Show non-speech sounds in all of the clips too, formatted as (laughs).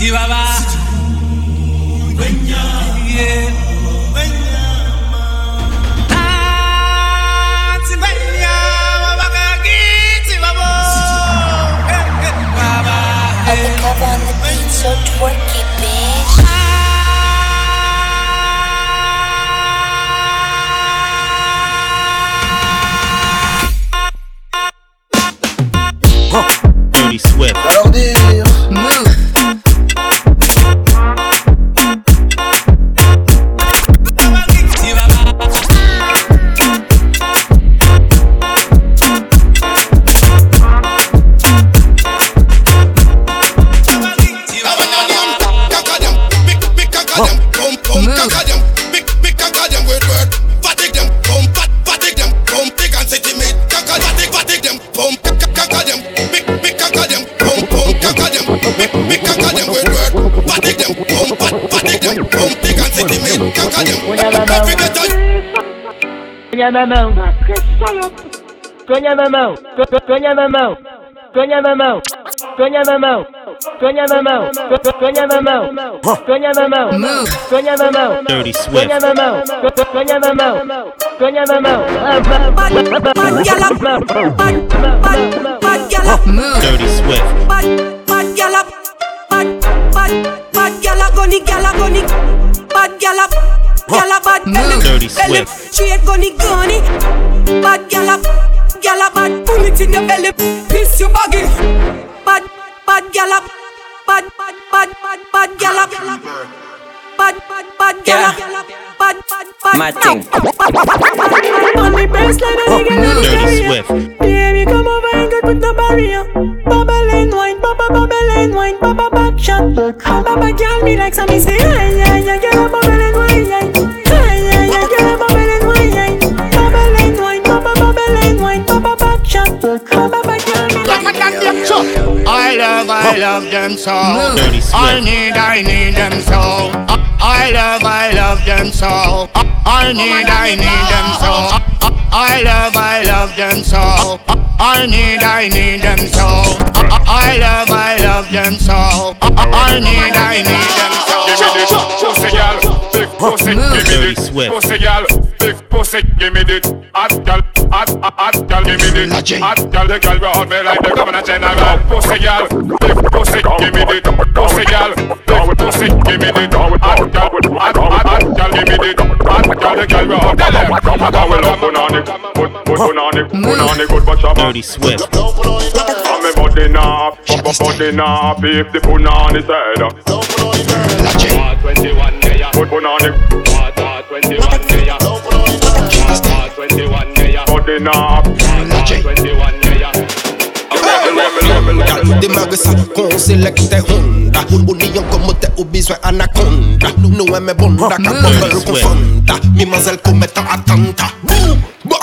Si baba. Cogne ma main. Cogne ma main. Cogne ma main. Cogne ma main. Cogne ma main. Cogne ma main. Cogne ma main. Cogne ma main. Cogne ma main. Dirty Cogne Swift. ma main. Cogne ma main. Cogne ma main. Bad, bad gal up, bad, bad, bad gal up, Dirty Swift. bad, bad gal up, bad, bad, bad gal up, gunny gal up, gunny, bad gal up, gal up, bad belly, Dirty belly, Swift. straight gunny gunny, bad gal up, gal up, bad, pull it in your belly, piss your baggy, bad, bad gal up, bad, bad, bad, bad, bad gal up, bad, bad, bad gal up, bad, bad, bad, My thing. On the baseline, I get no Dirty barrier. Swift. Baby, come over and get with the barrier. Bubble and wine, bubble, bubble and wine, bubble back shot. Bubble girl, me like some me say, yeah, yeah, yeah, girl, bubble I love, I love them so. I need, I need them so. I love, I love them so. I need, oh I need them so. I love, I love them so. I need, I need them so. I love, I love them so. I need, oh I need them so. Give me the pussy, gal. Big pussy, give me Dirty the Swift. pussy, gal. Big pussy, give me the hot gal, hot, hot, hot give me the hot gal. The gal round me like the governor general. Pussy, gal. Big pussy, give me the pussy, gal. Big pussy, give me the hot gal, hot, hot, hot give me the hot Call the girl rock the left. I will up on it, put put on it, put on it, good watch out. Dirty Swift. I'm a body now, up a body now. If the put on his head. Twenty-one day, put put on it. Twenty-one day, put put on it. Twenty-one day, body now. Twenty-one. Honda Des magasins qu'on sélecte Honda. Au lion comme t'es au besoin Anaconda. Nous aimons Bonda Qu'à pas le confondre Mimazelle commettant attentat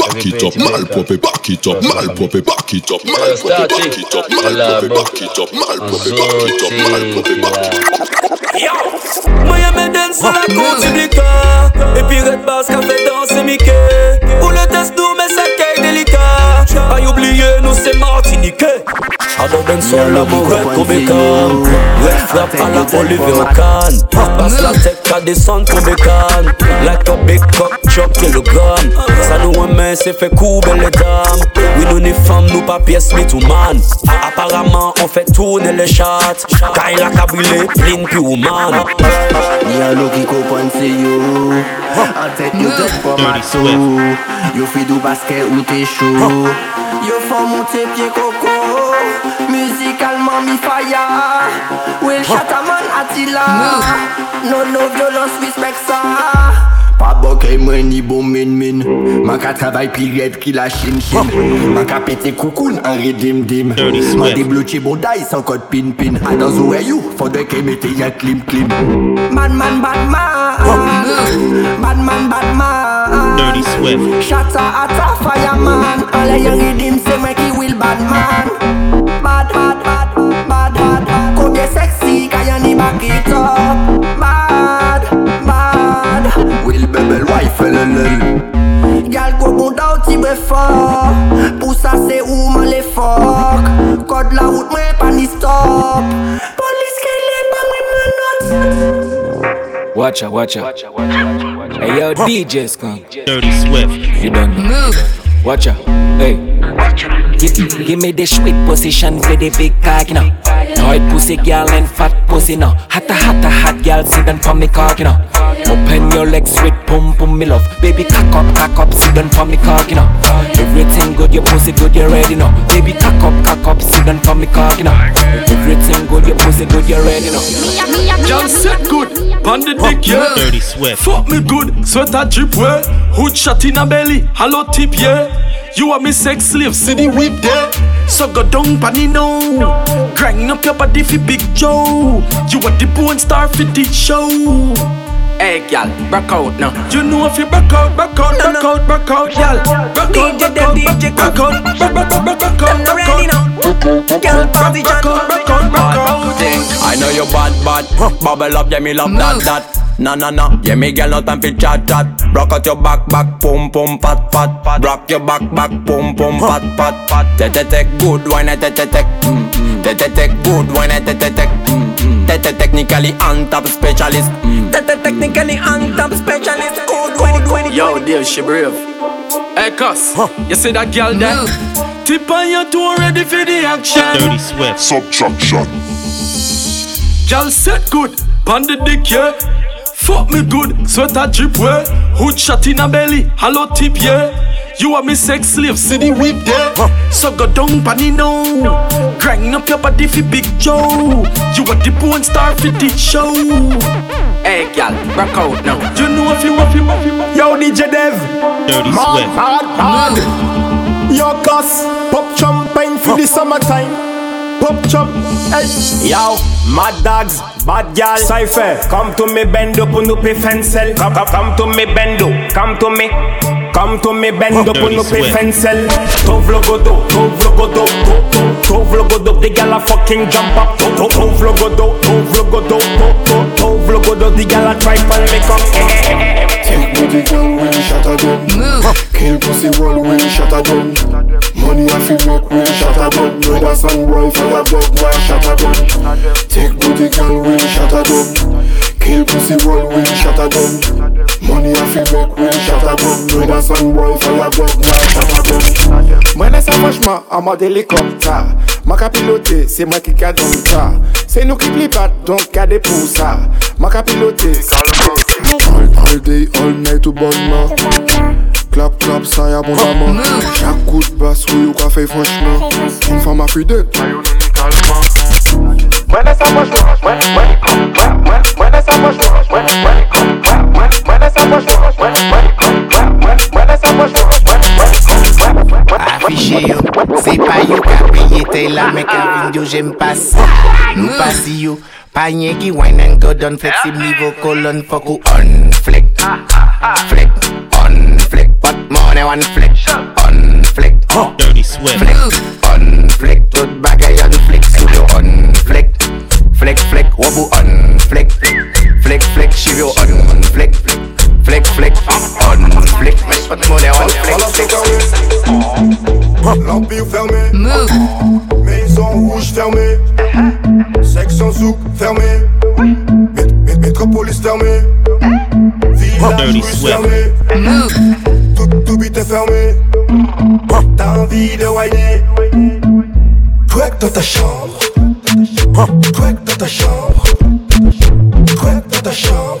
Back it up, malpropre, back it up, malpropre, back it up, malpropre, back it up, malpropre, back it up, malpropre, back it up, malpropre, back it up Miami dance sur la côte du Et puis Red Bass qu'a fait danser Mickey. Pour le test nous mais ça qu'est oubliye nou se Martinike Adon den son la mou rep koube kan Rep frap a la olive ou kan Pas la tek ka desan koube kan Like a big cock chop kilogram Sa nou remen se fe koube le dam We nou ni fam nou pa piyes mi tou man. Aparaman on fe tourne le chat Kay la kabrile plin pi ou man Ni alo ki kopan se yo. An tek yo dek pa mato Yo fi do baske ou te show Yo fò montè pye koko Musikalman mi faya. Will Chataman atila of your lost respect sa Pa bokey mwen ni bon men men Man ka travay pi rev ki la chine chine. Man ka pete koukoun an redim dim. Man debloche bon day san kod pin pin. A dan zowe you fode ke mete ya klim klim Badman badman Badman badman Dirty Swift. Shata ata fireman. Ale yon redim se mwen ki will badman Bad bad bad bad bad Kobye seksi kaya ni bakit up. Bad bad. Will bebel wife LLL. Gal go bon out ti bre fort Pou sa se ou man le fok Kod la wout mwen pa ni stop Polis ke le pa mwen menot Watch out, watch out. Hey yo, DJs come. Dirty Swift. You done move. Watch out. Hey. Give, give me the sweet position for the big cock, you know. Tight pussy girl and fat pussy, no. Hotta, hotta, hot girl, sit down for me cock, you know. Open your legs with pum pum, me love. Baby, cock up, cock up, sit down for me cock, you know. Everything good, your pussy good, you ready, now Baby, cock up, cock up, sit down for me cock, you know. Everything good, your pussy good, you ready, no. Girl set good, pan the dick, yeah. Dirty Swift. Fuck me good, sweat a drip way. Hood shot in a belly, hollow tip, yeah. You are me sex slave, see the whip there. So go down, panny now. Grind up your body for Big Joe. You are the porn star for this show. Hey, girl, rock out now. You know if you back out, back out, back out, back out, girl. Back out, back out, back out, back out, back out, back out, back out. Girl, Back out, back out, back out. I know you bad, bad. Bubble up, yeah, me love that, that. Na na na, yeah, me girl no time for chat chat. Rock out your back, back, pum pum, pat pat pat. Rock your back, back, pum pum, pat pat pat. Te te te good wine, te te te. Mm. Mm, mm. Te te te good wine, te te te. mm, mm. Te te technically on top specialist. mm. Te te technically on top specialist Good it Yo, dear, she brave. Hey, cuss. You see that girl there? Tip on your toe, ready for the action. Dirty Swift. Subtraction. Girl set good, pan the dick, yeah. Fuck me good, sweater drip way. Hood shot in a belly, hollow tip, yeah. You are me sex slave, see the whip there. So go down, panny now. Grind up your body for Big Joe. You are the porn star for this show. Hey, girl, rock out now. You know if you want, you want, you want. Yo, DJ Dev. Dirty Man, Swift. hard, hard. Your cuss. Pop champagne for the summertime. Pop chop. Hey. Yo, mad dogs, bad gal. Cypher, come to me, bend up on the pencil. Come, come, come to me, bend up. Come to me. Come to me, bend up on Dirty the Swift. pencil. Tov logodo, tov logodo, tov, tov. The gal a fucking jump up. Tov, tov, tov logodo, tov logodo, tov, tov, tov logodo. The gal a try for me come. Take booty girl when shot a gun Kill pussy wall when shot a gun Money I fi make when shot a gun Brother son boy fire blood why shot a gun Take booty girl when shot a gun Kill pussy wall when shot a gun Money I fi make when shot a gun Brother son boy fire blood why shot a gun Mwen lese franchman an mod helikopta Mwen ka pilote, se mwen ki ka don ta Se nou ki pli bat, donk kade pou sa Mwen ka pilote, All, all day, all night ou bonman Klap, klap, sa ya bon daman Jak kout bas ou yo ka fey franchman Mwen fama fide, mayo nou ni kalman Mwen e sa poch manj, mwen, mwen, klap, mwen Mwen e sa poch manj, mwen, mwen, klap, mwen Mwen e sa poch manj, mwen, mwen, klap, mwen Mwen e sa poch manj, mwen, mwen, klap Afiche yo, se pa yo ka piye te la Mek avin yo jem pas, nou pas yo. Pa nye ki wine and go down Flexible niveau colon fok ou on flex. Flex, on flex. What money one flex, on flex. Dirty Swift. Flex, on flex. Tout bagay on flex. Sou yo on flex? Flex, flex, wabu on flex. Flex, flex, shiv yo on flex Flex, flex, on flex What money on flex, flex L'empire fermé Maison rouge fermée. Section souk fermée Mét- mét- Métropolis fermée Village fermé. Tout, tout bit est fermé. T'as envie de whiner. Twerk dans ta chambre. Twerk dans ta chambre. Twerk dans ta chambre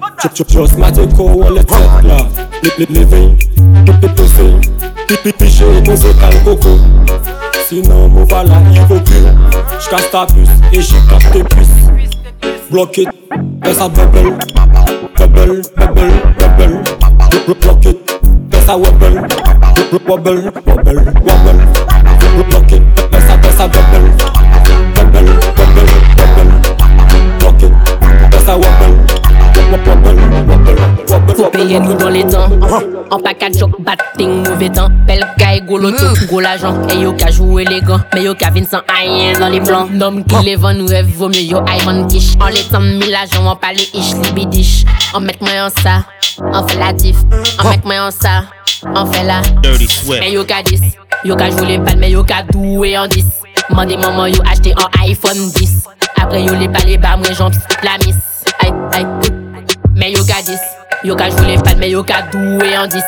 Just my take all on the tech la Living, living, Pipipiche, muzikal koko Sinan mou vala yi koku Jkas ta Blok it, pe sa bebel Bebel, bebel, bebel it, it, pe sa bebel Faut payer nous dans les temps En package batting, mauvais temps. Belle guy, gros loto, gros l'argent Et yo ka jouer les gants. Mais yo ka vin sans rien dans les blancs. Nom qui les vend, nous rêve, vaut mieux yo Ivan quiche En les temps, mille agents, on parle ish, libidish On met moi en ça, on fait la diff. On met moi en ça, on fait la Dirty Swift. Mais yo ka 10 Yo ka jouer les balles, mais yo ka doué en 10 Mandez maman yo acheté un iPhone 10 Après yo les balles, bah moi j'en la miss. Aïe, aïe mais yo ka 10 Yo ka jwou le pad men yo ka dwe an dis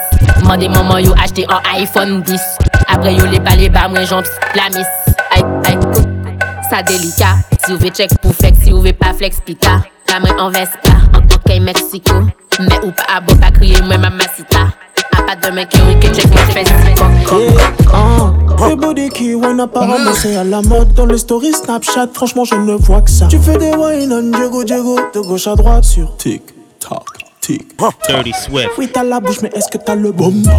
Mande maman yo achete an iPhone 10 Apre yo le pale ba mwen jom pss la mis Ay, ay, sa delika Si ou ve check pou flex, si ou ve ah pa flex pika Ka mwen an vespa, an kokey Meksiko Men ou pa abo pa kriye mwen mamasita A pa demen ki ou ke check mwen fes Yeah, Fais body qui wine apparemment mmh. c'est à la mode. Dans les stories Snapchat franchement je ne vois que ça. Tu fais des wine on Diego Diego De gauche à droite sur TikTok tac tic Dirty Swift. Oui t'as la bouche mais est-ce que t'as le bomba.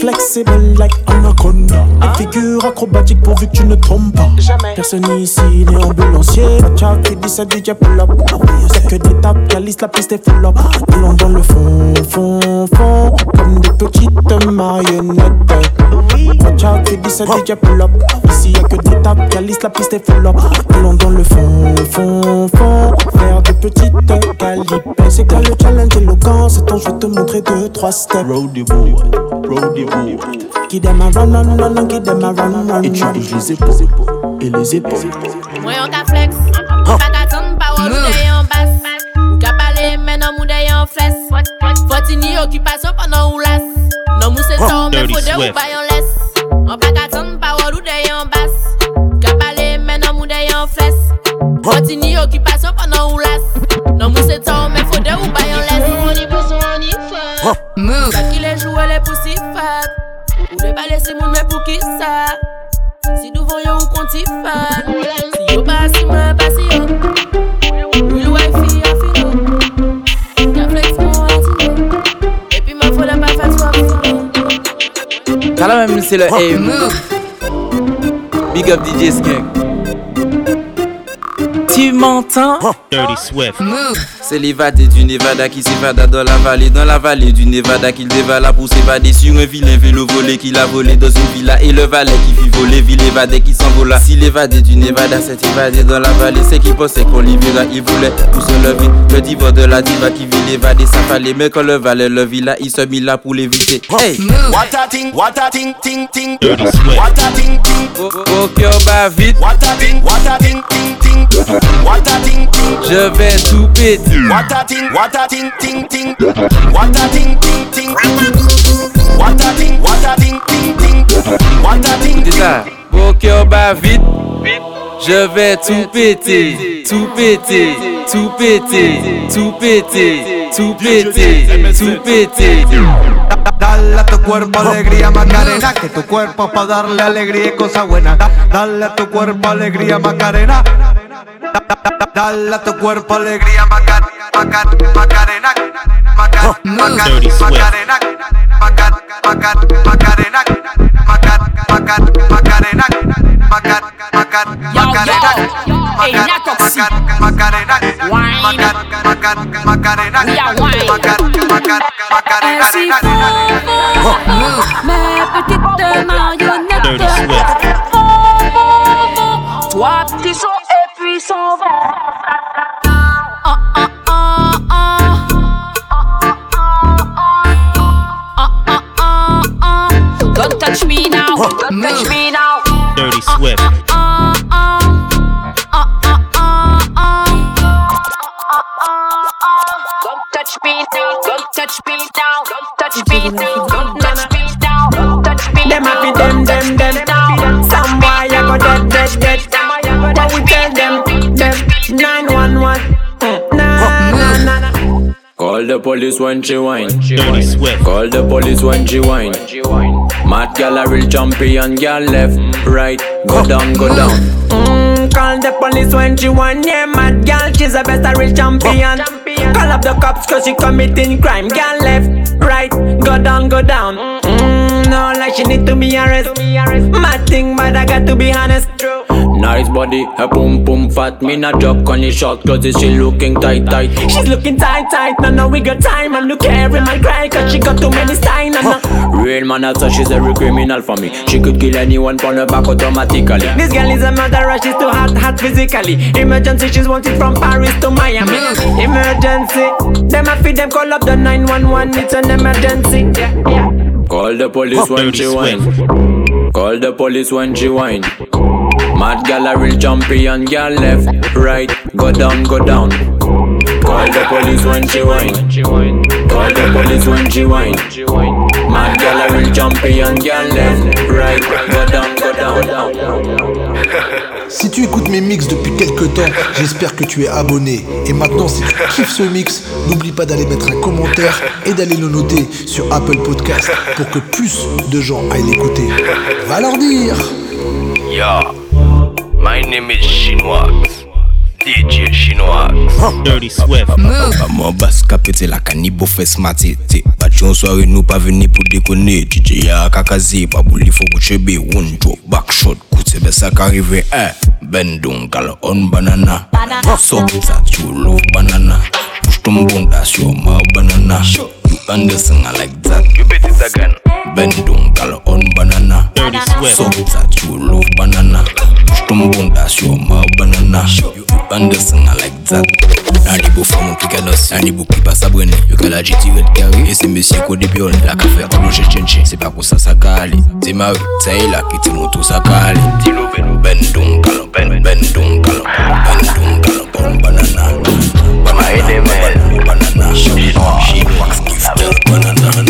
Flexible like anaconda. Une figure acrobatique pourvu que tu ne tombes pas. Personne ici n'est ambulancier. Tchak qui dit ça DJ pull up Y'a que des tapes, calice la piste est full up Allons dans le fond, fond, fond Comme des petites marionnettes. Tchak qui dit ça DJ pull up Ici y'a que des tapes, calice la piste est full up Allons dans le fond, fond, fond Faire des petites calipes. C'est quoi le challenge éloquence, attends, je vais te montrer deux, trois steps. Boy, boy. Qui them a run, run, run, qui them a run, run. Et tu les épaules, et les épaules. Moi, on flex, pas pas mmh. on en basse. Ou mais non, mou en ou lasse. Non, mou c'est ça, mais faut de ou en laisse. On pas qu'attendre, pas on en basse. Ou mais non, en occupation pendant ou lasse. Non, mou c'est ça, mais faut de ou Move. Sa ki le jwe le pou si fat Ou le ba lese moun mè pou ki sa Si douvan yo ou konti fat Si yo pa si mè pa si yo. Ou yo wè fi a fi yo. Ka flex moun ati yo E pi ma fò la pa fat swa pou yo Kala mè mè se le hey Move. Big up DJ Skunk Tu m'entends? Dirty Swift. Move. C'est l'évadé du Nevada qui s'évada dans la vallée, dans la vallée du Nevada qu'il dévala pour s'évader sur un vilain vélo volé qu'il a volé dans une villa et le valet qui fit voler, ville évadé qui s'envola. Si l'évadé du Nevada s'est évadé dans la vallée, c'est qu'il pensait qu'on l'y verra, il voulait pour se lever. Le diva de la diva qui vit l'évader, ça fallait, mais quand le valet le villa, il se mit là pour l'éviter. Hey! What a ting, what a ting, ting, ting. What a ting, ting. Au cœur bat vite. What a ting, what a ting, ting, ting. (laughs) What a ting, ting. Je vais tout péter. What a ting, what a ting, ting, ting. What a ting, ting, ting. What a ting, what a ting, ting, ting. What a C'est ça. Au cœur bat vite. Je vais tout péter, tout péter, tout péter, tout péter, tout péter, tout péter. Dale a tu cuerpo alegría Macarena, que tu cuerpo pa darle alegría y cosa buena. Dale a tu cuerpo alegría Macarena. Da- da- da- Dale a tu cuerpo alegría Macar, Macar, Macarena. Dirty Swift. Police when she whine. Dirty Swift. Call the police when she whine. Mad gal a real champion, gal left, right, go down, go down. Mm, call the police when she whine. Yeah, mad gal, she's the best a real champion. Call up the cops cause she committing crime. Gal left, right, go down, go down. Mm, no, like she need to be arrested. Mad thing, but I got to be honest. Nice body, her boom boom fat. Me not joke on the short clothes, she looking tight tight. She's looking tight tight. No no we got time. I'm no carry my cry cause she got too many signs. No, no. Real man, I thought she's a real criminal for me. She could kill anyone on her back automatically. This girl is a murderer, she's too hot, hot physically. Emergency, she's wanted from Paris to Miami. Emergency, them a feed them call up the 911. It's an emergency. Yeah, yeah. Call the police when she whine. Call the police when she whine. Mad gal a real champion, gal left, right, go down, go down. Call the police when she whine. Call the police when she whine. Mad gal a real champion, gal left, right, go down, go down. Si tu écoutes mes mix depuis quelques temps, j'espère que tu es abonné. Et maintenant, si tu kiffes ce mix, n'oublie pas d'aller mettre un commentaire et d'aller le noter sur Apple Podcast pour que plus de gens aillent l'écouter. Va leur dire Yo, my name is Chinois. DJ Chinois. (laughs) Dirty Swift. Maman basse capete la canibo fait smartete Batyon soirée nous pas venu pour déconner. DJ ya kakazi pas pour faut boucher be one drop back shot. Koute c'est ça qu'arrive eh Ben donc gal on banana. So that you love banana. Push ton bon sur my banana. You understand I like that. You bet it again. Ben donc gal on banana. Dirty Swift. So that you love banana tumbundasyo mabanana you understand I like that Nani bo famo ki kanos Nani bo ki pa sabrene Yo ka la jiti red kari E se mesye ko de La ka fer lo che chenche Se pa kon sa sa kale Te mari Sa e la ki te moto sa kale Ti ben Ben don kalon Ben ben don kalon Ben don kalon Bon banana Bama e de men Banana She wax kiss Banana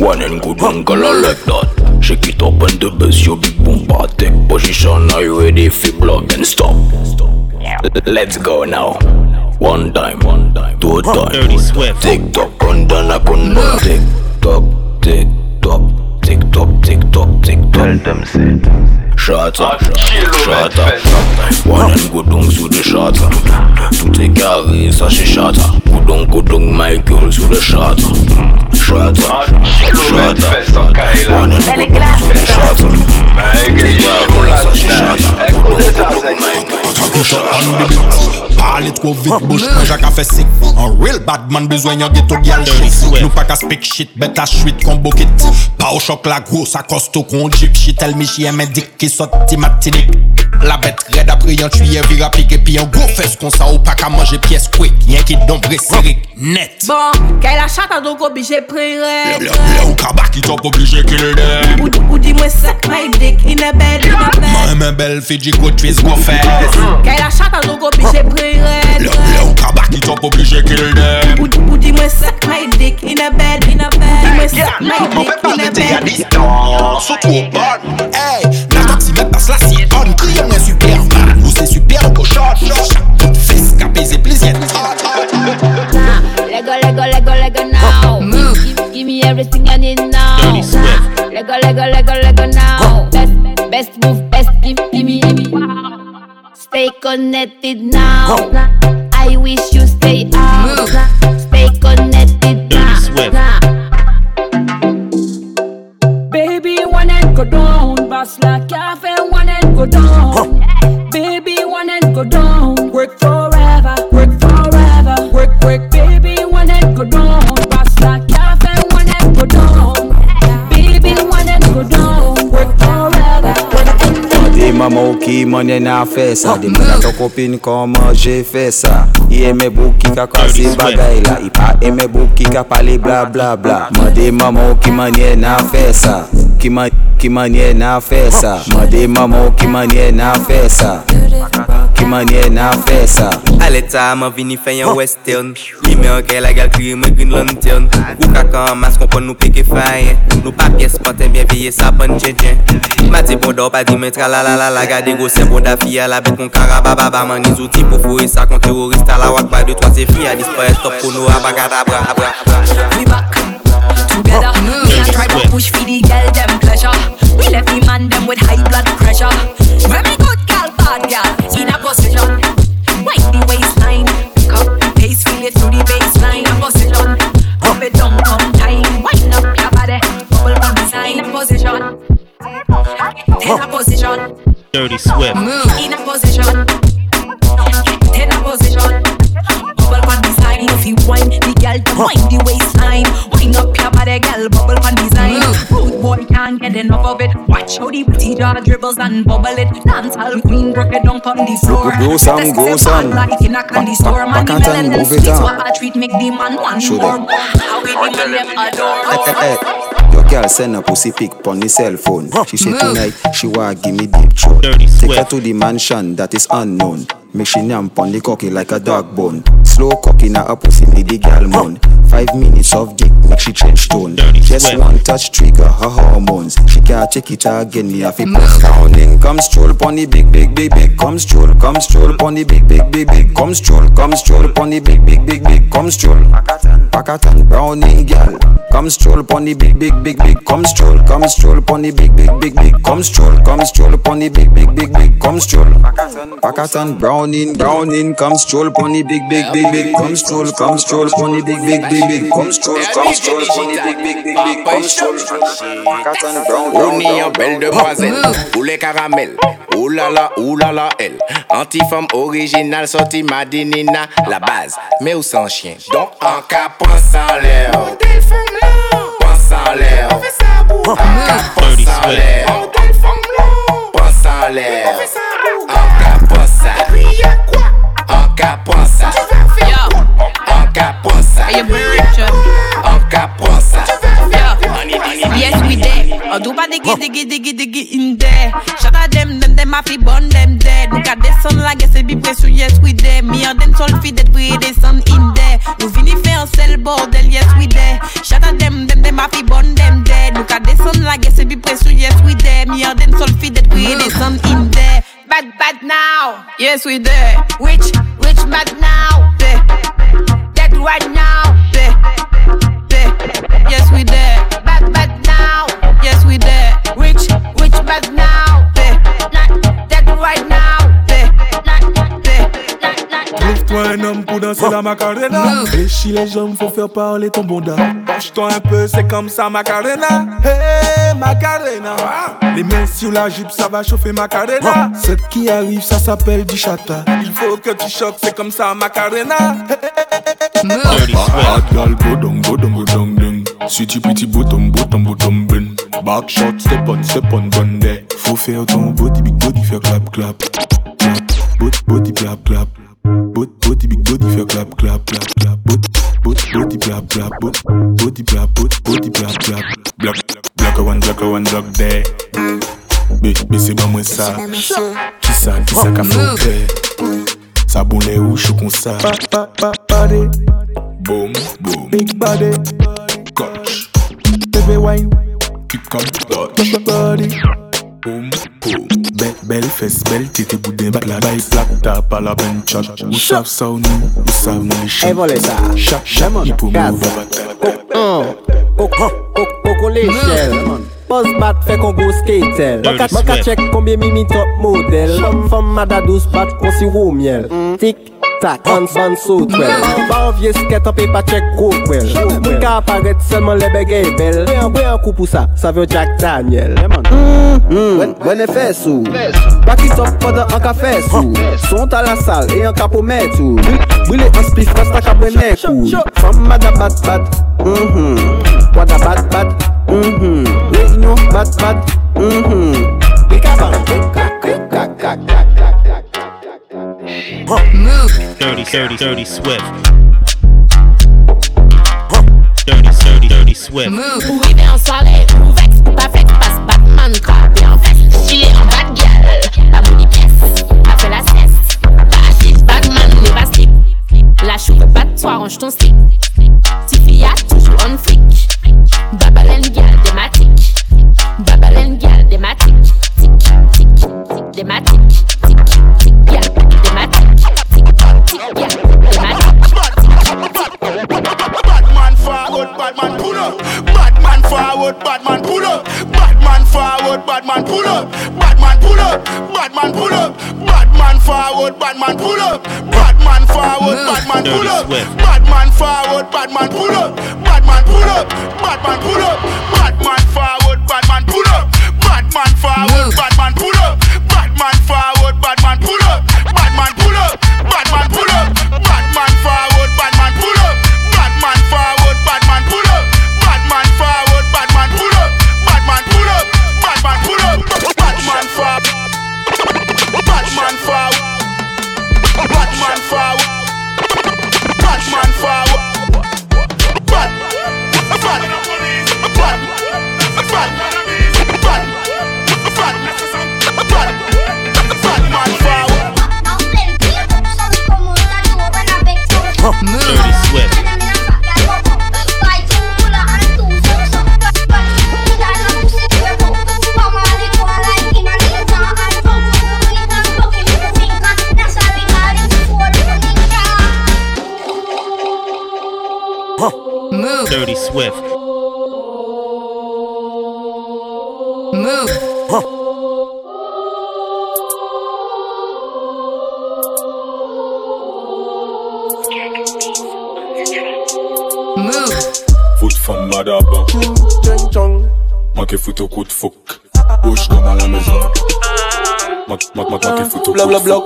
One and good one Kalon like that Shake it up and the bass your big boom Take position are you ready for blood and stop. Let's go now. One time, one time, two time. Dirty Swift. Tick tock, run down a condom Tick tock, tick tock, tick tock, tick tock, tick tock Tell them say Shut up, shut up One and go down sous le shot Tout est carré, ça c'est shot Go down, go down, my girl sous le shot Shut up, shut up One and go down sous le shot Tout est carré, ça c'est shot Go down, go down, my girl Push up on the beat Parle tro vit, bouche pou jak a fe sik An real badman bezwen yon geto gyalri Nou pa ka spek shit, bet a shwit kon bokit Pa ou chok la gros, a kosto kon jip Shit el mi jye men dik ki sot ti matinik La bet red apre yon tuye vira pik Epi yon go fes kon sa ou pa ka manje piyes kwek Yon ki don bre sirik, net Bon, kay la chata donk obije pre red Le ou kabak ki tok obije kil dem Ou di mwen sek may dick in a bed, in a bed Mwen bel fi di kout fis go fes Kè la chata nou pri red. Le ou kabak ki top oblige kill dem Ou di mwen my dick in a bed, in a bed di mwen my dick in a bed Mwen pa mette ya distan, sou tro bon Hey, nan kak si men pas la si on Kriye mwen superman, ou se super kochon Chak fes ka peze Give, give me everything I need now. Dirty Swift. Lego, Lego, Lego, Lego now. Best, best move, best give, give me, give me. Stay connected now. I wish you stay out. Stay connected now. Baby, one and go down. Boss like cafe, one and go down. Baby, one and go down. Work forever, maman ki manye nan fe sa. Oh, Di mwen ato kopin koman je fe sa. I eme bou ki ka kwasi bagay la. I pa eme bou ki ka pali bla bla bla. Mande maman ki manye nan fe sa. Ki, man, ki manye nan fe sa. Mande maman ki manye nan fe sa. manye nan fe sa. Ale ta man vini fè yon western. Li men okre la gal kri me green lantern. Ou kaka an mas kompon nou peke fayen. Nou pa piyes panten bien veye sa bon pan djen djen Mati bon do pa di men tra la la la la. Gade go sen bon bonda fiya la bet kon karabababa Man ni zouti pou fure sa kon terorist A la wak. Ba de 3 se fi fiya dispare stop pou nou abagadabra We back. Together Me and try to push fi di gel dem pleasure. We left the man dem with high blood pressure. In a position. Dirty Swift. In a position, in a position. Wine, the girl to wind the waistline. Wind up your body, girl. Bubble on design. Rude boy can't get enough of it. Watch how the pretty jaw dribbles and bubble it. Dance all queen broke it down on the floor. Go some, go some. Like in a candy store, man. The back and melon sweet, what a treat make the man want Show more. How we the man adore. Eh, eh, eh. Your girl send a pussy pic pon the cell phone. She say tonight she want give me deep throat. Take her to the mansion that is unknown. Make she nyam pon the cocky like a dog bone. Slow cocky na her pussy make the girl moan. Five minutes of dick make she change tone. Just one touch trigger her hormones. She can't check it again. Me have to press down in. Come stroll pon the big big big big. Come stroll, come stroll pon the big big big big. Come stroll, come stroll pon the big big big big. Come stroll. Pakatan browning girl. Come stroll pon the big big big big. Come stroll, come stroll pon the big big big big. Come stroll, come stroll pon the big big big big. Come stroll. Pakatan browning browning. Come stroll pon the big big big big. Come stroll, come stroll pon the big big big big. Come stroll, come stroll pon the big big big big. Come stroll. On y a belle demoiselle, là, ouh là là, elle. Anti-femme originale, sortie Madinina, la base. Mais où sans chien? Donc, en cas, pense en l'air. Pense en l'air. En cas, pense en l'air. Aye bou rapture Anka pon sa Yes we there Odou pa digi digi digi digi in there. Shout out dem dem dem a fi bon dem dead Nou ka deson la gese bi presu yes we there Mi an dem sol fi det we deson in there. Nou vini fe an sel bordel yes we there Shout out dem dem dem a fi bon dem dead Nou ka deson la gese bi presu yes we there Mi an dem sol fi det we deson in there. Bad bad now. Yes we there Rich rich bad now. There Right now. There. There. Yes, we there. Bad, bad now. Yes, we there. Rich, rich bad now. There. Not dead right now. Trouve-toi un homme pour danser la macarena. Réchis les jambes, faut faire parler ton bonda. Penche-toi un peu, c'est comme ça, Macarena. Hey, Macarena. Les mains sur la jupe, ça va chauffer Macarena. Cette qui arrive, ça s'appelle du chata. Il faut que tu choques, c'est comme ça, Macarena. Hard girl, go down, go down, go down, down. Sweetie pretty bottom, bottom, bottom, bun. Back shot, step on, step on, bun there. Faut faire ton body, big body, faire clap, clap. Clap, body, body, clap, clap. Bot, boti, big boti, fè klap, klap, klap, klap Bot, bot, boti, blap, blap, bot. Boti, blap, bot, boti, blap, blap Blak, blak a wan, blak a wan, blak de Be, be se ba mwen sa. Ki sa, ki sa ka flote Sa bon le ou chou kon sa. Pa, pa, pa, pade Boom, boom. Big bade Koch Bebe wine. Ki kom, koch Body Boom. fes bel, tete bouden bat la Bay plak, ta pala ben chak. Ou sav sa ou nou, ou sav nou li chak. Eh, bon, Evole sa, chak chak, ipo mou. vabata Kok, kok, kok, kok o le chel Boz bat fe kon go skatel Maka chek konbyen mi mi top model. Fom fom mada dos bat kon si wou miel Tik tak, ans ban sou twel Ban vye sket an pe pa chek kou kwel Mwen ka aparet selman le begey bel Mwen an kou pou sa, sa vyo Jack Daniel. Mwen e fè sou. Bak it up fada an ka fè sou. Sont a la sal e an ka pou mè tou Bwile an spif fwa sta ka bwene kou Fam mada bat bat Wada bat bat Reunion bat bat Bika bang Kak kak kak kak kak kak kak kak Move. dirty, dirty, dirty swift. Dirty, dirty, dirty swift. Move. Oui, mais en soirée, move ex, pas flex, Batman, crabe et en. She est en bad girl, la booty pièce, a fait la Batman, ne pas. La choupe, bat toi, range ton slip. Tiffy a toujours on flic. Babalène, bad man pull up. Bad man forward, bad man pull up. Bad man forward, bad man pull up. Bad man pull up, bad man pull up.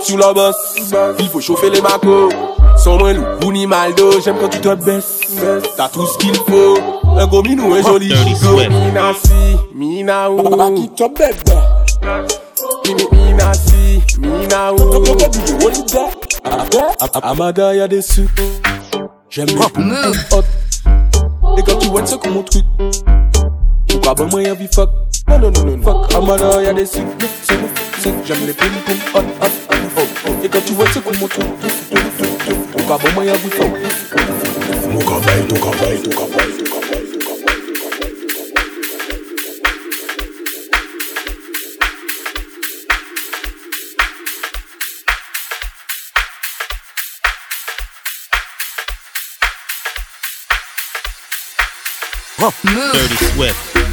sous la bosse. Il faut chauffer les macos. Sans moins loup, ni mal maldo, j'aime quand tu te baisses. T'as tout ce qu'il faut. Un gomine ou un joli gigot. Mina si, mina ou. Mina si, mina ou. Amada y'a des sucres. J'aime les hot. Et quand tu vois ça comme mon truc. Pourquoi bon moyen vie fuck? Non, non, non, non, fuck. Amada y'a des sucres. J'aime les pim pim hot. kumutu ukaboma Dirty Swift.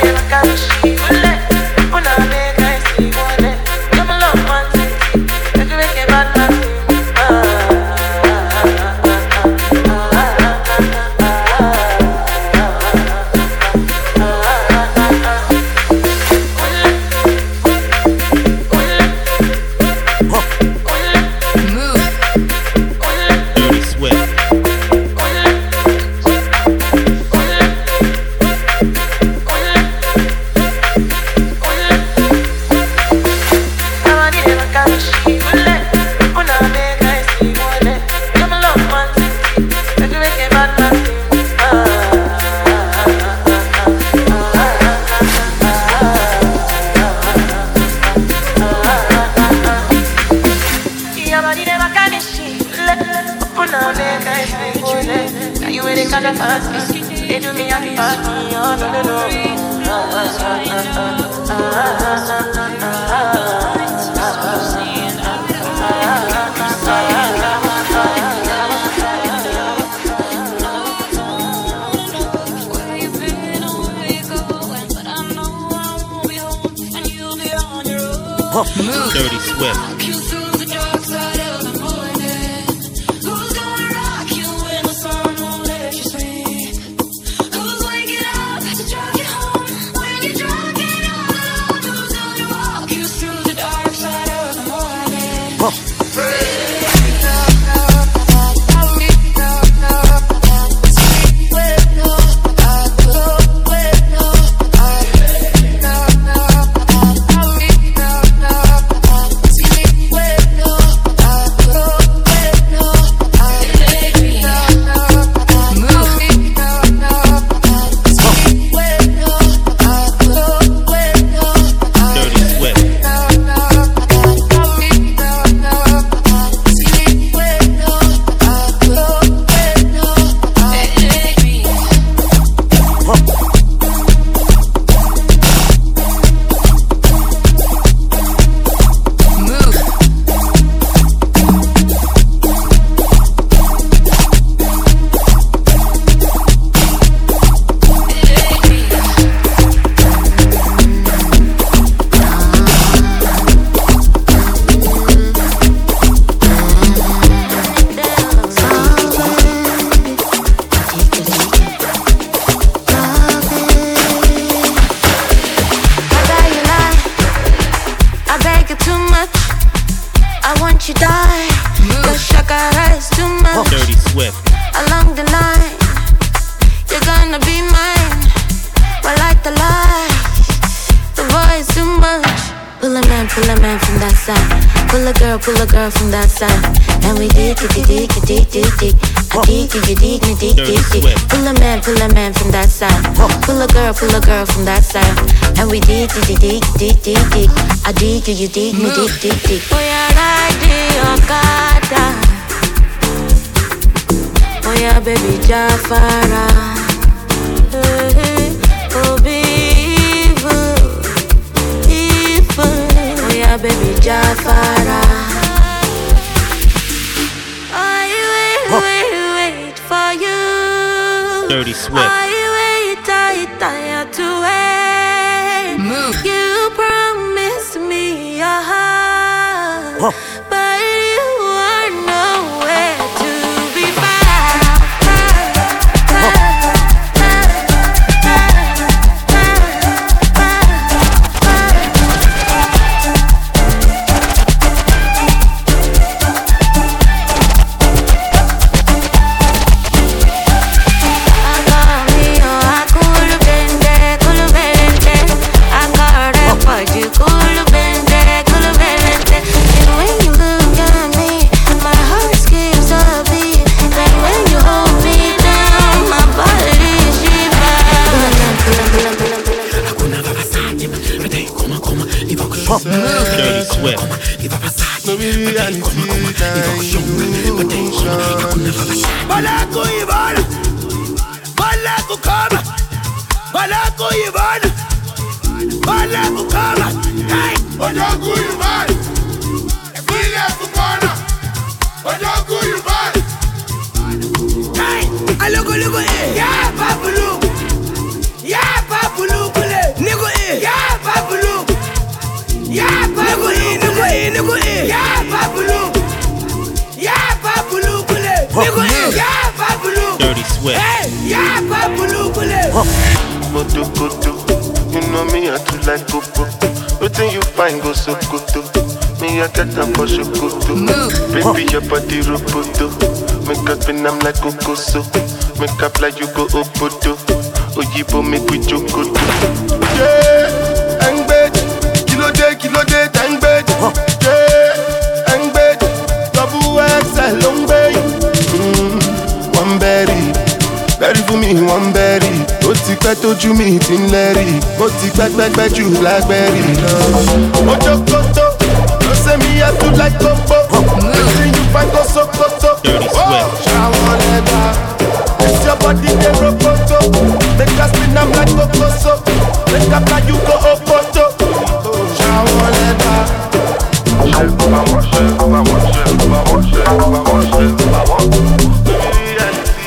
tiene vacaciones. I dig you, you dig me, dig dig dig. We are riding Okada. Oh yeah, baby Jafara. Hey, hey, oh be evil, evil. Oh yeah, baby Jafara. I wait, wait, wait for you. Dirty Swift. ん? Ivan, Malaco come, Malaco Ivan, Malaco come, hey, Malaco Ivan, Moto koto, you know me I too like popo. Wetin you find go so koto, me I get am for shokoto. Baby your body roboto, make us spin am like kokoso. Make up like you go obodo, oyibo make we jokoto. Yeah, engbeji, kílódé kílódé tẹ̀ ń gbèjì. Yeah, engbeji, double XL ló ń. Mm, One berry, berry fún mi one berry. Ó ti pẹ́ tójú mi ti ń lẹ́rì. Mo ti pẹ́pẹ́pẹ́ jù lágbẹ́rì lọ. Ojo koto, ló ṣe mi yẹ tún láì kókó. Wetin you find go sokoto. Ṣàwọn lẹ́gbà, this your body dey rokoto. Make us spin am like kokoso. Make up like you go opoto. Ṣàwọn lẹ́gbà. Perception. No be reality,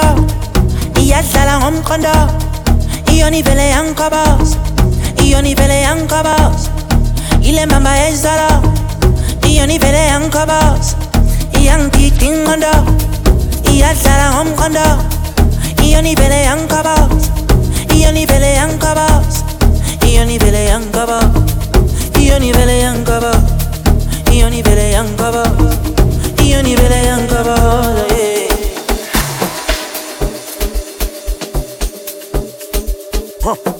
kondo iyadlala ngomqondo iyona ivele yangigoboza iyona ivele yangigoboza ile mbamba yezolo iyona ivele yangigoboza iyangigida ingqondo iyadlala ngomqondo iyona ivele yangigoboza iyona ivele yangigoboza iyona ivele yangigoboza iyona ivele yangigoboza iyona ivele yangigoboza iyona ivele yangigoboza 허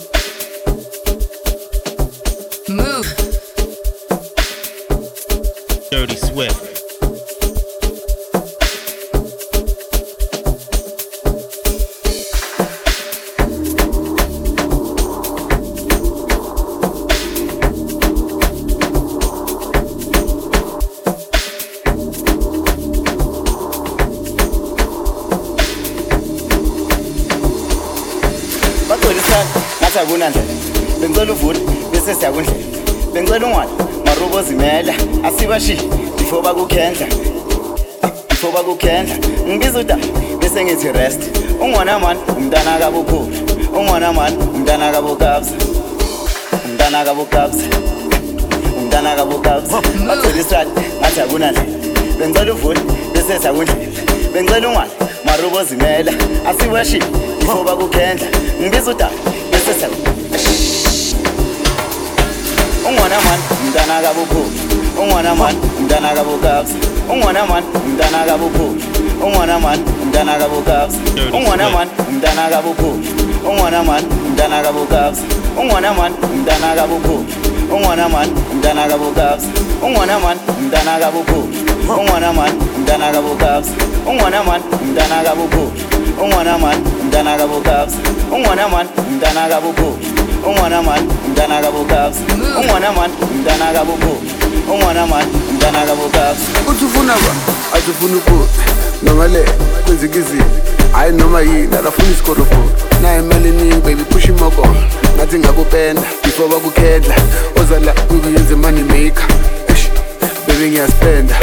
bagcolisana ngathi akunandlela bengicela uvule bese siyakundlela bengicela ungwali marubo zimela asibashiye before bakukhendla. Before bakukhendla. Ngibiza udaba bese ngithi rest. Ungwona mani umntana kabukhulu ungwona mani umntana kabukabza umntana kabukabza umntana kabukabza bagcolisana ngathi akunandlela bengicela uvule bese siyakundlela bengicela ungwali marubo zimela asibashiye before bakukhendla. Ngibiza udaba bese siya ungwana mani umntana kabukhulu ungwana mani umntana kabukabza ungwana mani umntana kabukhulu ungwana mani umntana kabukabza ungwana mani umntana kabukhulu ungwana mani umntana kabukabza ungwana mani umntana kabukhulu ungwana mani umntana kabukabza ungwana mani umntana kabukhulu ungwana mani umntana kabukabza ungwana mani umntana kabukhulu ungwana mani umntana kabukabza ungwana mani umntana kabukhulu ungwana mani umntana kabukabza ungwana mani umntana kabukhulu ungwana mani umntana kabukabza uthi ufuna ba? Athi ufuna ukudla noma le kwenzeka izinto hhayi noma yini alafuna isikorofoni naye imali eningi baby push imoko ngathi ngakupenda before bakukhendla ozala kukuyenza money maker. Baby ngiyaspenda.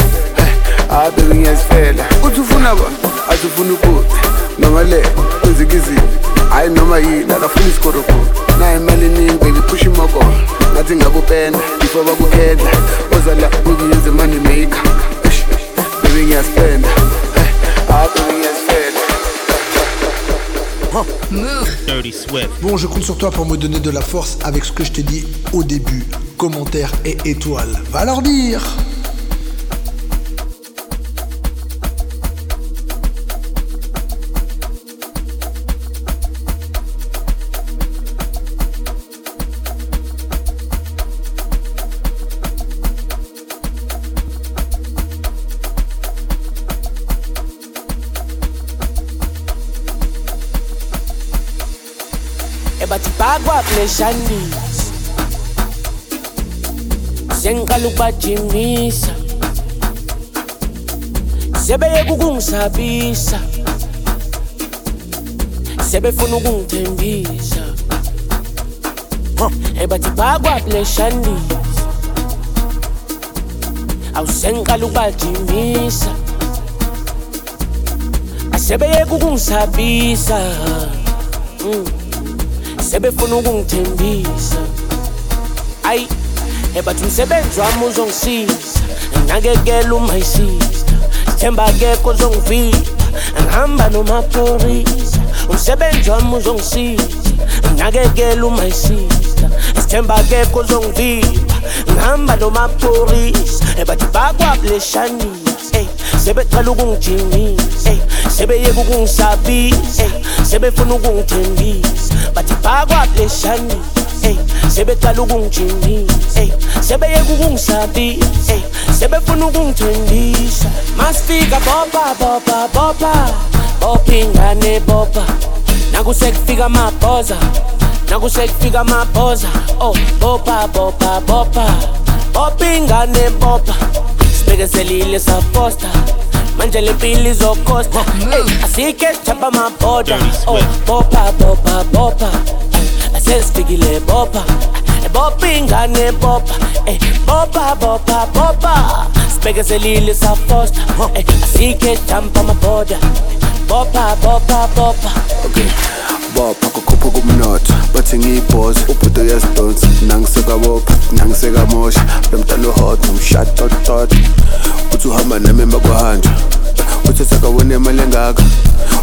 Hayi baby ngiyazifela uthi ufuna ba? Athi ufuna ukudla noma le kwenzeka izinto hhayi noma yini alafuna isikorofoni naye imali eningi baby push imoko. Ngathi ngakupenda before bakukhendla ozala kukuyenza money maker. Baby ngiyaspenda. Hayi ngiyazifela Dirty Swift. Bon, je compte sur toi pour me donner de la force avec ce que je t'ai dit au début. Commentaires et étoiles. Va leur dire kuleshandisi sengiqala ukubajimisa. Sebeyeka ukungisabisa sebefuna ukungithembisa. Ebatibhakwa kuleshandisi awusengiqala ukubajimisa. Sebeyeka ukungisabisa mm. Sebefuna ukungithembisa. Ayi ebathi umsebenzi wami uzongisiza. Nakekela uma isister themba akekho ozongivika. Ngihamba nomaphorisa umsebenzi wami uzongisiza. Nakekela uma isister sithemba akekho ozongivika. Ngihamba nomaphorisa ebathi bakwableshanisa ey sebecala ukungijimisa. Ey sebeyeka ukungisabisa. Ey sebefuna ukungithembisa bathi bakwableshanisa ey sebecala ukungijimisa ey sebeyeka ukungisabisa ey sebefuna ukungithembisa. Masifika bopa bopa bopa bopha ingane bopa nakusekufika amabhoza nakusekufika amabhoza oh bopa bopa bopa bopha ingane bopa sibekezelile safosta manje le mpilo izokhosta Ey, asike sithapha amabhoda oh bopa bopa bopa asesifikile bopa bopha ingane bopa eh, bopa bopa bopa sibekezelile safosta eh, asike sithapha amabhoda bopa bopa bopa bopha kukhupha kumnotho bathi ngiyibhoza ubhudo uyazidonsa nangisekabopha nangisekamosha lo mntana uhot umshatotot uthi uhamba nami emva kwahanjwa uthi sakawona imali engaka.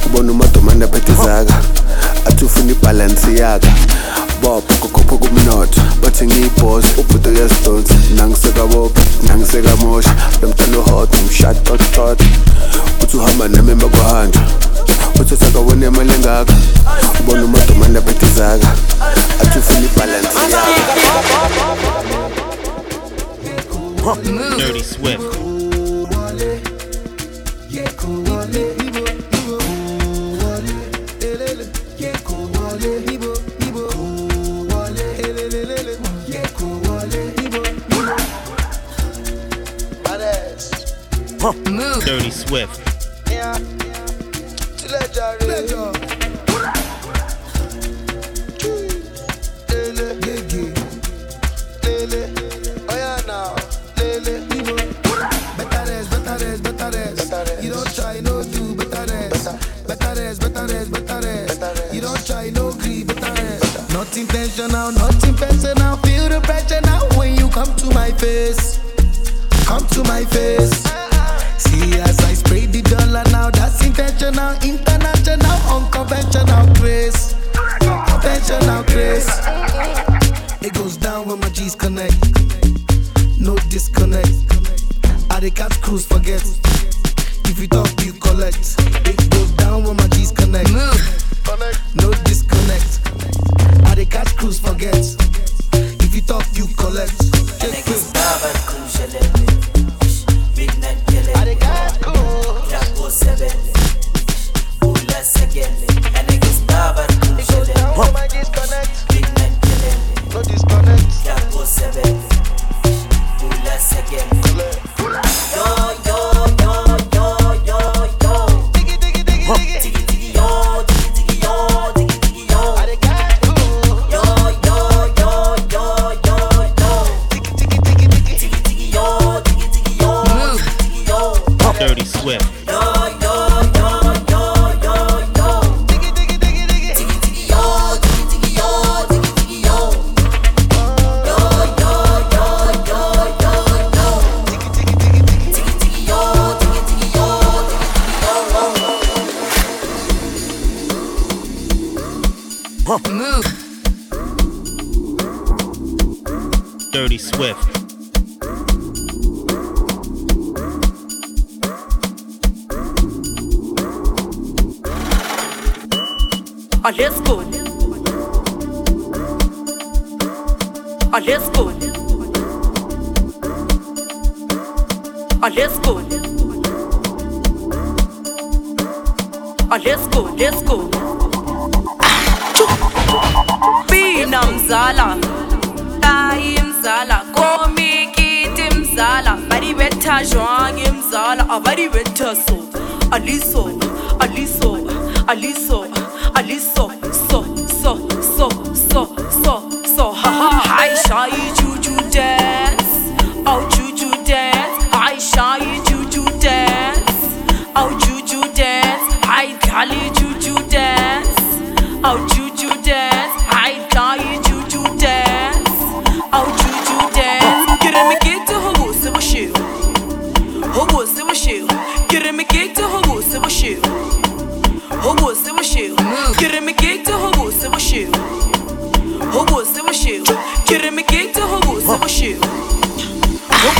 Ubona umadomane aphethe izaka. Athi ufuna ibhalansi yaka bopha kukhupha kumnotho. Bathi ngiyibhoza ubhudo uyazidonsa nangisekabopha nangisekamosha lo mntana uhot umshatotot uthi uhamba nami emva kwahanjwa uthi sakawona imali engaka. Ubona umadomane aphethe izaka. Athi ufuna ibhalansi Dirty Swift. Dirty Swift.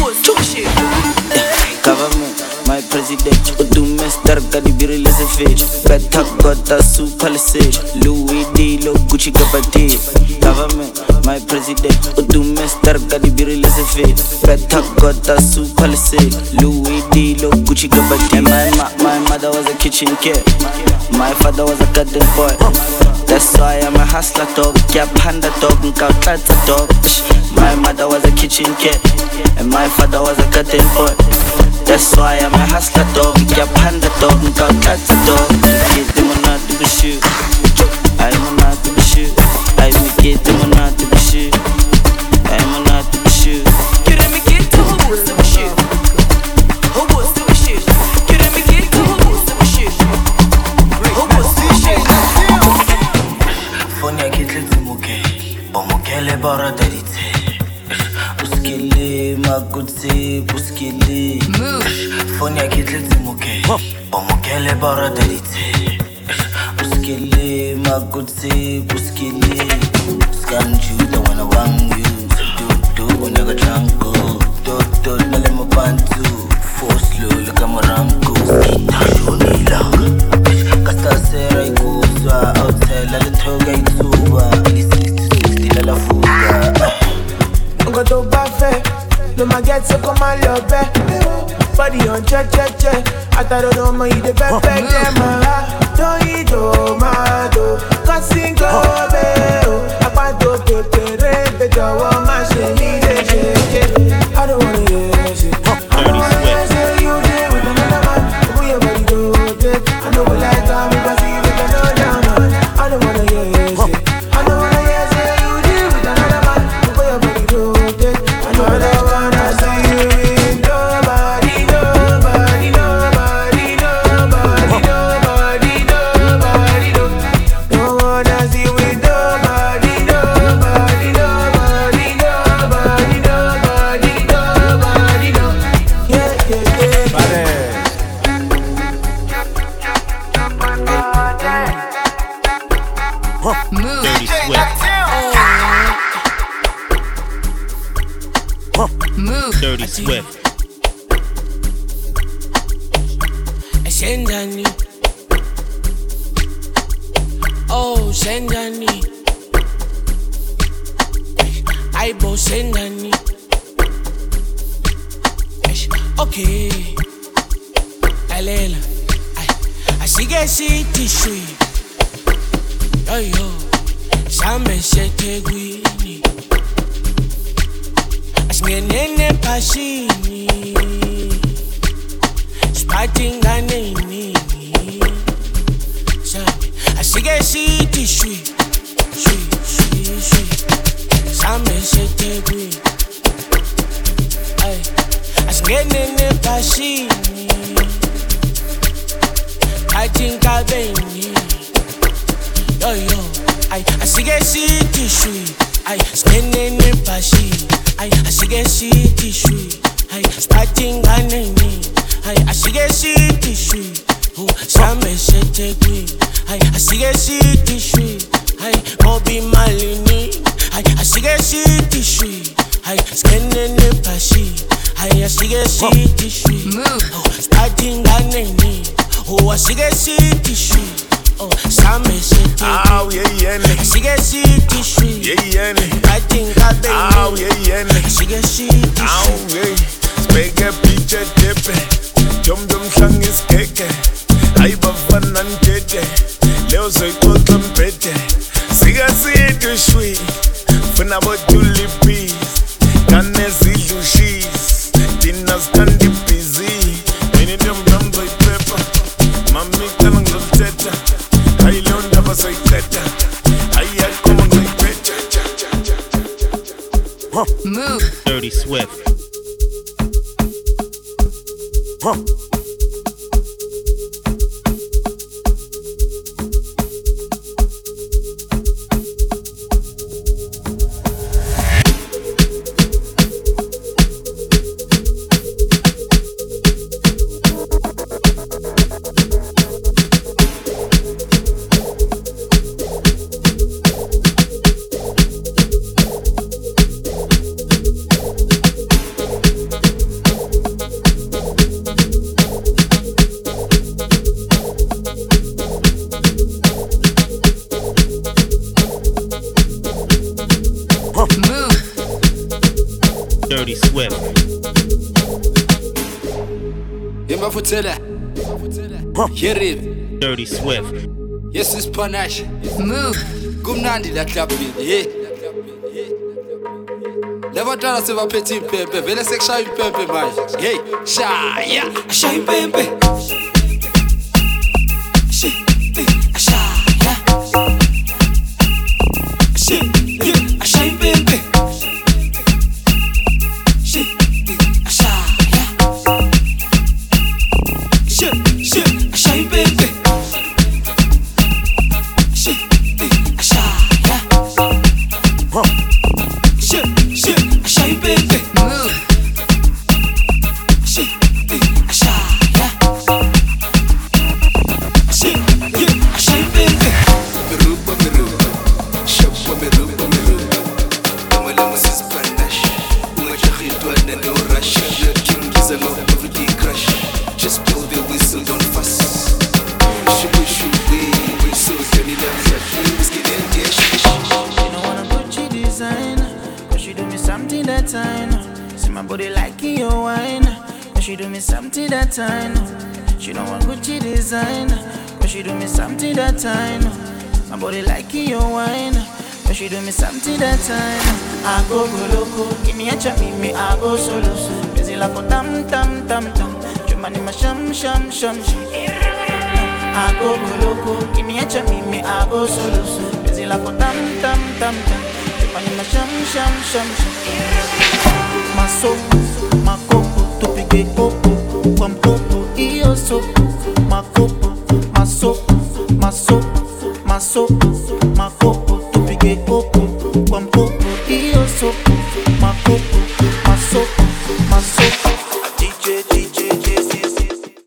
Who se was you. Government, my president Udume starka dibiri lese fit Beta gota su palisade Louis D lo Gucci kapati Government, my president Udume starka dibiri lese fit Beta gota su palisade Louis D lo Gucci kapati And my, ma my mother was a kitchen kid. My father was a garden boy. That's why I'm a hustler dog. Yeah, panda dog, nkautata dog. My mother was a kitchen kid And my father was a garden boy That's why I'm a hustler dog. Yeah, panda dog, nkautata dog. Get them on out to be shoot. I'm on out to be shoot. I will get them on out to be shoot. I'm on out to be shoot. Get me get o mokele bara daditse uskele makutse buskele skanjuda wana wangu dudu unyaka jango dodo nale mabantu foslo lekamoranko skitashonila kastasera ikuzwa outsela lethoka ithuba ilisisisila lafuka nǹkan tó bá fẹ́ ló máa gẹ́ tí kò máa lọ bẹ́ bọ́dì hàn jẹ́jẹ́jẹ́ àtàdodo ọmọ yìí dé pẹ́pẹ́ jẹ́ máa tóyìn tó máa tó kọ́síngò bẹ́ẹ̀ yeah, she get shit, shit. Starting that name, oh, she get shit, shit. Oh, Sam is shit. Oh, yeah, yeah, she get shit, shit. Yeah, yeah, I think I think. Oh, yeah, yeah, she get shit. Oh, yeah. Speke piche tepe, jomjom slang is keke. Ayibafana nkete, leo soyixoxa mbete. Sika sithi shwi, funa bote. Dirty Yerib. Dirty Swift. Yes is panache. Move. Kumnandi la clubini. Hey. Labantwana sebaphethe impempe vele sekushaya impempe manje. Hey, shaya. Shaya impempe. Just know My body like your wine. Cause you do me something that know I go go loco. Give me a chop, me I go solo so Busy like a tam tam tam tam Chumani ma sham sham sham sham I go go loco. Give me a chop, me I go solo so Busy like a tam tam tam tam Chumani ma sham sham sham sham makopo, tupige popo Kwa mpopo, iyo sopo Makopo,